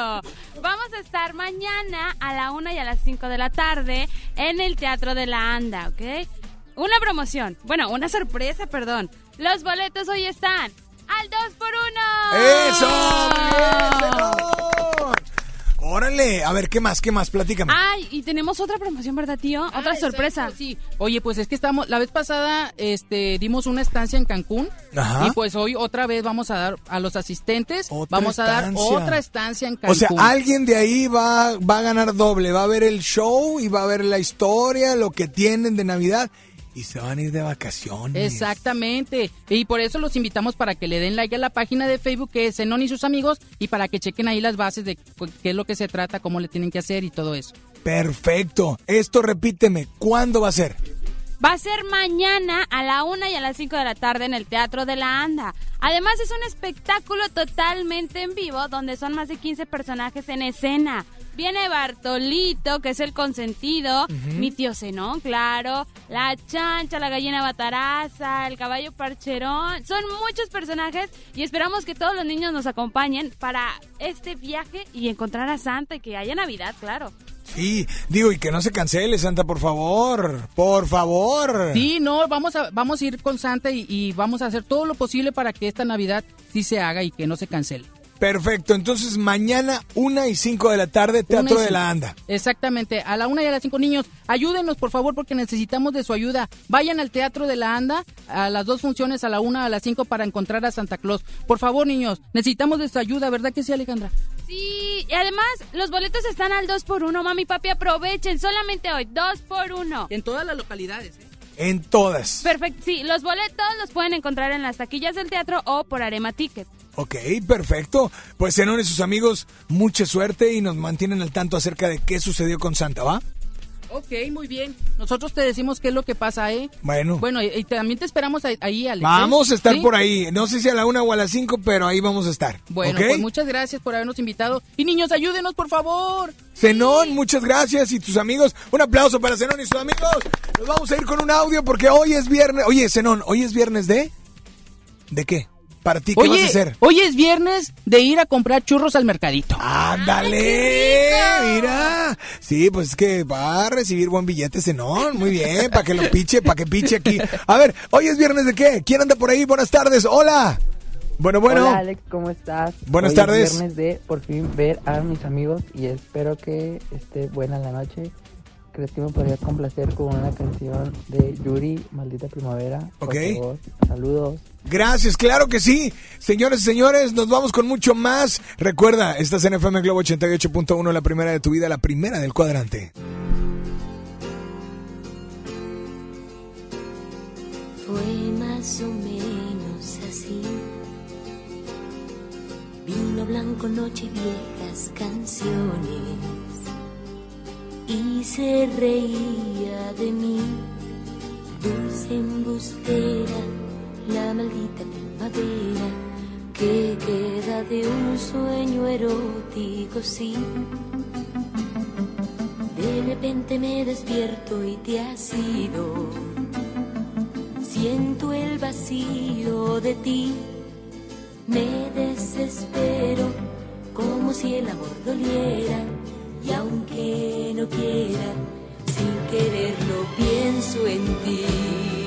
vamos a estar mañana a la una y a las 5 de la tarde en el Teatro de la Anda, ¿ok? Una promoción, bueno, una sorpresa, perdón. Los boletos hoy están al 2 por 1 ¡Eso! ¡Bien, Órale, a ver, ¿qué más? ¿Qué más? Platícame. Ay, y tenemos otra promoción, ¿verdad, tío? Otra sorpresa. Sí. Oye, pues es que estamos, la vez pasada, este, dimos una estancia en Cancún. Ajá. Y pues hoy otra vez vamos a dar a los asistentes, vamos a dar estancia. otra estancia en Cancún. O sea, alguien de ahí va, va a ganar doble, va a ver el show y va a ver la historia, lo que tienen de Navidad y se van a ir de vacaciones. Exactamente. Y por eso los invitamos para que le den like a la página de Facebook que es Zenón y sus amigos y para que chequen ahí las bases de qué es lo que se trata, cómo le tienen que hacer y todo eso. Perfecto. Esto repíteme, ¿cuándo va a ser? Va a ser mañana a la una y a las 5 de la tarde en el Teatro de la Anda. Además es un espectáculo totalmente en vivo donde son más de 15 personajes en escena. Viene Bartolito, que es el consentido, mi tío Zenón, claro, la chancha, la gallina bataraza, el caballo parcherón. Son muchos personajes y esperamos que todos los niños nos acompañen para este viaje y encontrar a Santa y que haya Navidad, claro. Sí, digo, y que no se cancele, Santa, por favor. Por favor. Sí, no, vamos a, vamos a ir con Santa y, y vamos a hacer todo lo posible para que esta Navidad sí se haga y que no se cancele. Perfecto, entonces mañana una y cinco de la tarde, Teatro de la. Anda. Exactamente, a la una y a las cinco niños, ayúdenos por favor porque necesitamos de su ayuda. Vayan al Teatro de la Anda a las dos funciones, a la una a las cinco para encontrar a Santa Claus. Por favor niños, necesitamos de su ayuda, ¿verdad que sí Alejandra? Sí, y además los boletos están al 2 por 1 mami y papi, aprovechen, solamente hoy, 2 por 1 En todas las localidades, ¿eh? En todas. Perfecto, sí, los boletos los pueden encontrar en las taquillas del teatro o por Arema Ticket. Ok, perfecto. Pues Zenón y sus amigos, mucha suerte y nos mantienen al tanto acerca de qué sucedió con Santa, ¿va? Ok, muy bien. Nosotros te decimos qué es lo que pasa, ¿eh? Bueno. Bueno, y, y también te esperamos ahí, Alex. ¿eh? Vamos a estar ¿Sí? por ahí. No sé si a la una o a las cinco, pero ahí vamos a estar. Bueno, pues muchas gracias por habernos invitado. Y niños, ayúdenos, por favor. Zenón, muchas gracias y tus amigos. Un aplauso para Zenón y sus amigos. Nos vamos a ir con un audio porque hoy es viernes. Oye, Zenón, ¿hoy es viernes de? ¿De qué? Para ti, ¿qué Oye, vas a hacer? hoy es viernes de ir a comprar churros al mercadito. ¡Ándale! Mira. Sí, pues es que va a recibir buen billete Zenón. Muy bien, para que lo piche, para que piche aquí. A ver, ¿hoy es viernes de qué? ¿Quién anda por ahí? Buenas tardes. Hola. Bueno, bueno. Hola Alex, ¿cómo estás? Buenas Hoy tardes. Es viernes de por fin ver a mis amigos y espero que esté buena la noche. ¿Crees que me podrías complacer con una canción de Yuri, Maldita Primavera? Por Ok. favor, saludos. Gracias, claro que sí. Señores y señores, nos vamos con mucho más. Recuerda, estás en FM Globo 88.1, la primera de tu vida, la primera del cuadrante. Fue más o menos así. Vino blanco, noche, viejas canciones. Y se reía de mí, dulce embustera, la maldita primavera que queda de un sueño erótico, sí. De repente me despierto y te has ido. Siento el vacío de ti, me desespero como si el amor doliera y aunque no quiera, sin quererlo pienso en ti.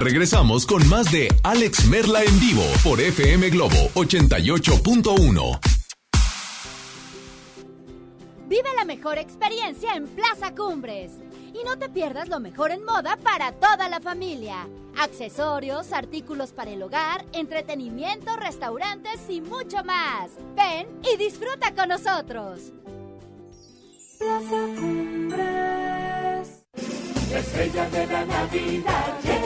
Regresamos con más de Alex Merla en vivo por FM Globo 88.1. Vive la mejor experiencia en Plaza Cumbres. Y no te pierdas lo mejor en moda para toda la familia. Accesorios, artículos para el hogar, entretenimiento, restaurantes y mucho más. Ven y disfruta con nosotros. Plaza Cumbres. La estrella de la Navidad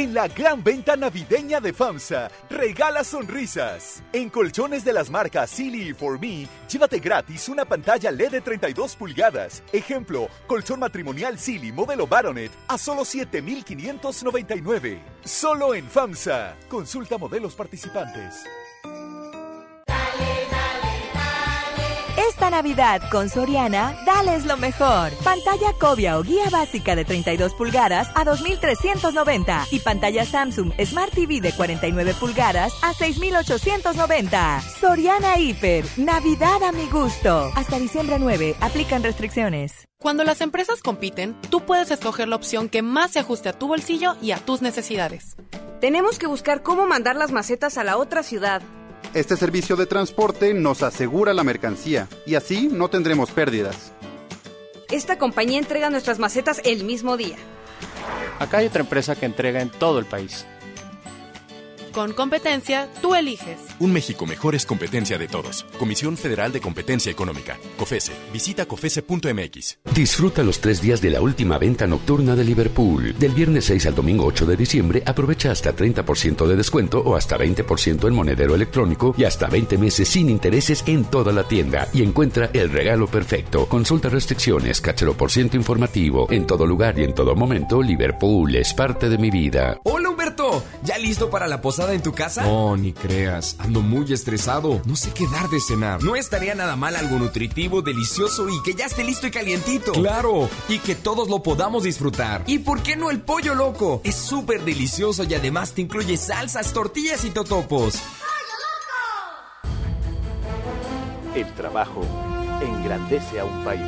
En la gran venta navideña de FAMSA, regala sonrisas. En colchones de las marcas Silly y For Me, llévate gratis una pantalla LED de 32 pulgadas. Ejemplo, colchón matrimonial Silly modelo Baronet a solo 7,599. Solo en FAMSA. Consulta modelos participantes. Esta Navidad con Soriana, dales lo mejor. Pantalla Cobia o guía básica de 32 pulgadas a 2.390 y pantalla Samsung Smart TV de 49 pulgadas a 6.890. Soriana Hiper, Navidad a mi gusto. Hasta diciembre 9, aplican restricciones. Cuando las empresas compiten, tú puedes escoger la opción que más se ajuste a tu bolsillo y a tus necesidades. Tenemos que buscar cómo mandar las macetas a la otra ciudad. Este servicio de transporte nos asegura la mercancía y así no tendremos pérdidas. Esta compañía entrega nuestras macetas el mismo día. Acá hay otra empresa que entrega en todo el país. Con competencia, tú eliges. Un México mejor es competencia de todos. Comisión Federal de Competencia Económica. COFESE. Visita COFESE.mx. Disfruta los tres días de la última venta nocturna de Liverpool. Del viernes 6 al domingo 8 de diciembre, aprovecha hasta 30% de descuento o hasta 20% en monedero electrónico y hasta 20 meses sin intereses en toda la tienda. Y encuentra el regalo perfecto. Consulta restricciones, cachero por ciento informativo. En todo lugar y en todo momento, Liverpool es parte de mi vida. Hola Humberto, ¿ya listo para la posada en tu casa? No, ni creas. Ando muy estresado. No sé qué dar de cenar. No estaría nada mal algo nutritivo, delicioso y que ya esté listo y calientito. Claro, y que todos lo podamos disfrutar. ¿Y por qué no el pollo loco? Es súper delicioso y además te incluye salsas, tortillas y totopos. El trabajo engrandece a un país.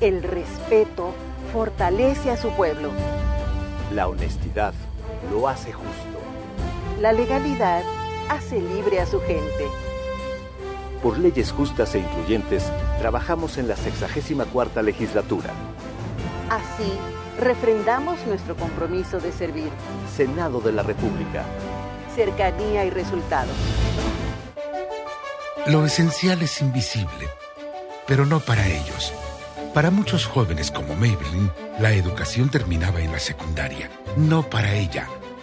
El respeto fortalece a su pueblo. La honestidad lo hace justo. La legalidad hace libre a su gente. Por leyes justas e incluyentes, trabajamos en la 64 legislatura. Así, refrendamos nuestro compromiso de servir. Senado de la República. Cercanía y resultados. Lo esencial es invisible, pero no para ellos. Para muchos jóvenes como Maybelline, la educación terminaba en la secundaria. No para ella.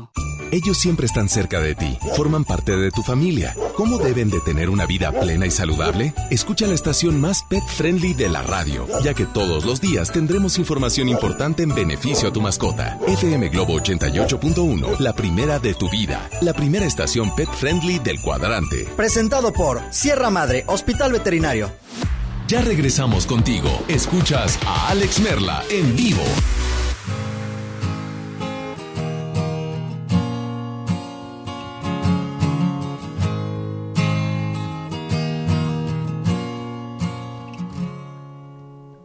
México. Ellos siempre están cerca de ti, forman parte de tu familia. ¿Cómo deben de tener una vida plena y saludable? Escucha la estación más pet friendly de la radio, ya que todos los días tendremos información importante en beneficio a tu mascota. FM Globo 88.1, la primera de tu vida, la primera estación pet friendly del cuadrante. Presentado por Sierra Madre, Hospital Veterinario. Ya regresamos contigo. Escuchas a Alex Merla en vivo.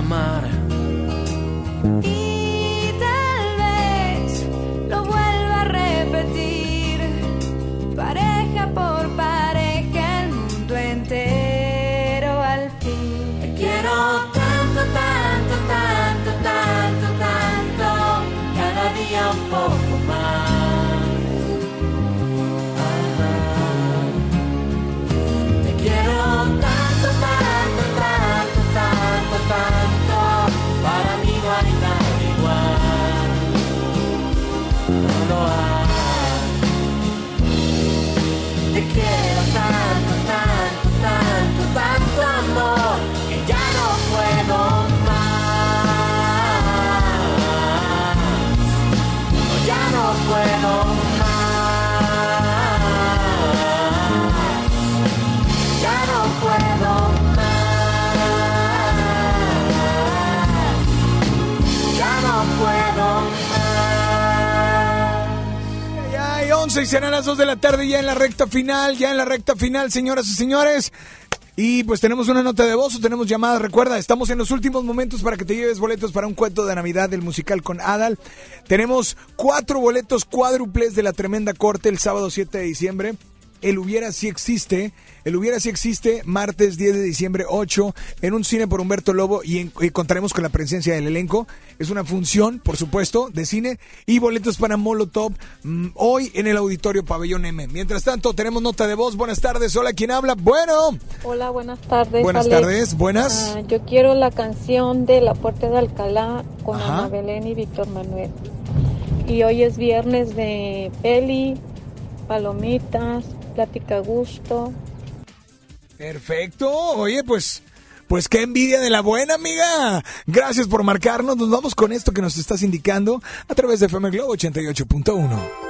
Amar. Y serán las 2 de la tarde ya en la recta final, ya en la recta final, señoras y señores. Y pues tenemos una nota de voz o tenemos llamadas. Recuerda, estamos en los últimos momentos para que te lleves boletos para un cuento de Navidad del musical con Adal. Tenemos cuatro boletos cuádruples de la tremenda corte el sábado 7 de diciembre. El hubiera si existe. El hubiera si existe martes 10 de diciembre 8 en un cine por Humberto Lobo y, en- y contaremos con la presencia del elenco. Es una función, por supuesto, de cine y boletos para Molotov mm, hoy en el auditorio Pabellón M. Mientras tanto, tenemos nota de voz. Buenas tardes. Hola, ¿quién habla? Bueno. Hola, buenas tardes. Buenas Alex. tardes, buenas. Ah, yo quiero la canción de La Puerta de Alcalá con Ajá. Ana Belén y Víctor Manuel. Y hoy es viernes de peli, palomitas, plática a gusto. Perfecto. Oye, pues, pues qué envidia de la buena, amiga. Gracias por marcarnos. Nos vamos con esto que nos estás indicando a través de FM Globo 88.1.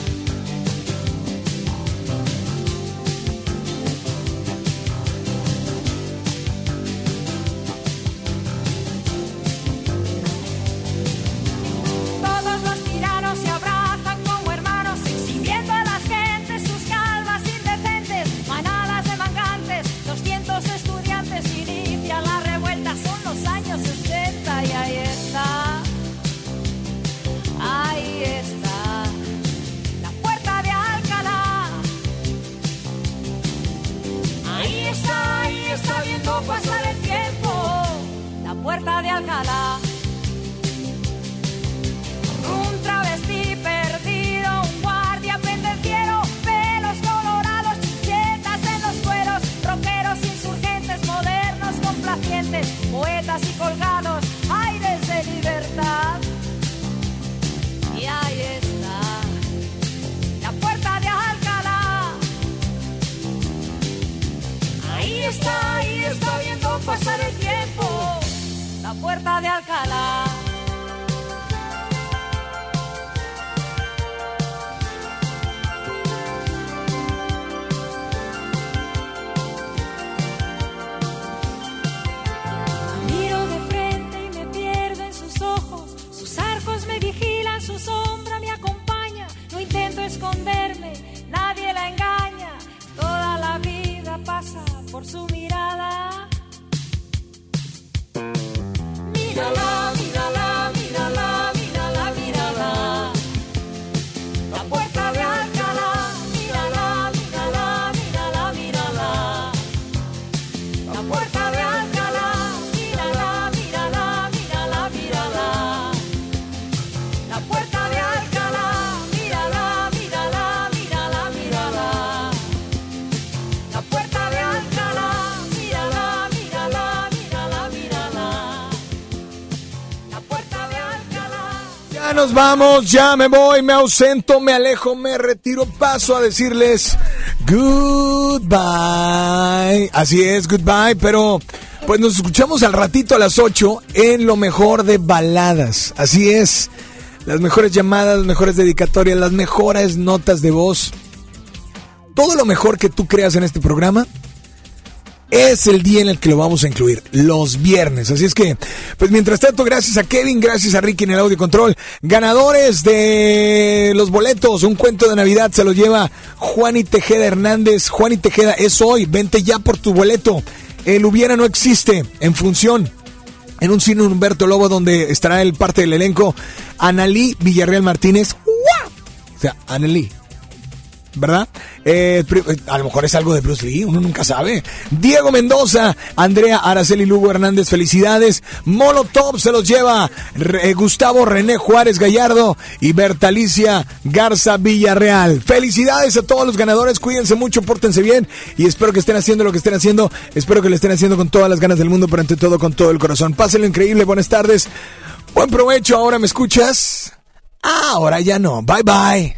Puerta de Alcalá. Nos vamos, ya me voy, me ausento, me alejo, me retiro, paso a decirles goodbye. Así es, goodbye, pero pues nos escuchamos al ratito a las 8 en lo mejor de baladas. Así es, las mejores llamadas, las mejores dedicatorias, las mejores notas de voz. Todo lo mejor que tú creas en este programa es el día en el que lo vamos a incluir, los viernes. Así es que, pues mientras tanto, gracias a Kevin, gracias a Ricky en el audio control. Ganadores de los boletos, un cuento de Navidad se lo lleva Juani Tejeda Hernández. Juani Tejeda, es hoy, vente ya por tu boleto. El hubiera no existe en función en un cine Humberto Lobo donde estará el parte del elenco Analí Villarreal Martínez. O sea, Analí, ¿verdad? Eh, a lo mejor es algo de Bruce Lee, uno nunca sabe. Diego Mendoza, Andrea Araceli Lugo Hernández, felicidades. Molotov se los lleva eh, Gustavo René Juárez Gallardo y Bertalicia Garza Villarreal. Felicidades a todos los ganadores, cuídense mucho, pórtense bien y espero que estén haciendo lo que estén haciendo. Espero que lo estén haciendo con todas las ganas del mundo, pero ante todo con todo el corazón. Pásenlo increíble, buenas tardes. Buen provecho, ahora me escuchas. ahora ya no. Bye bye.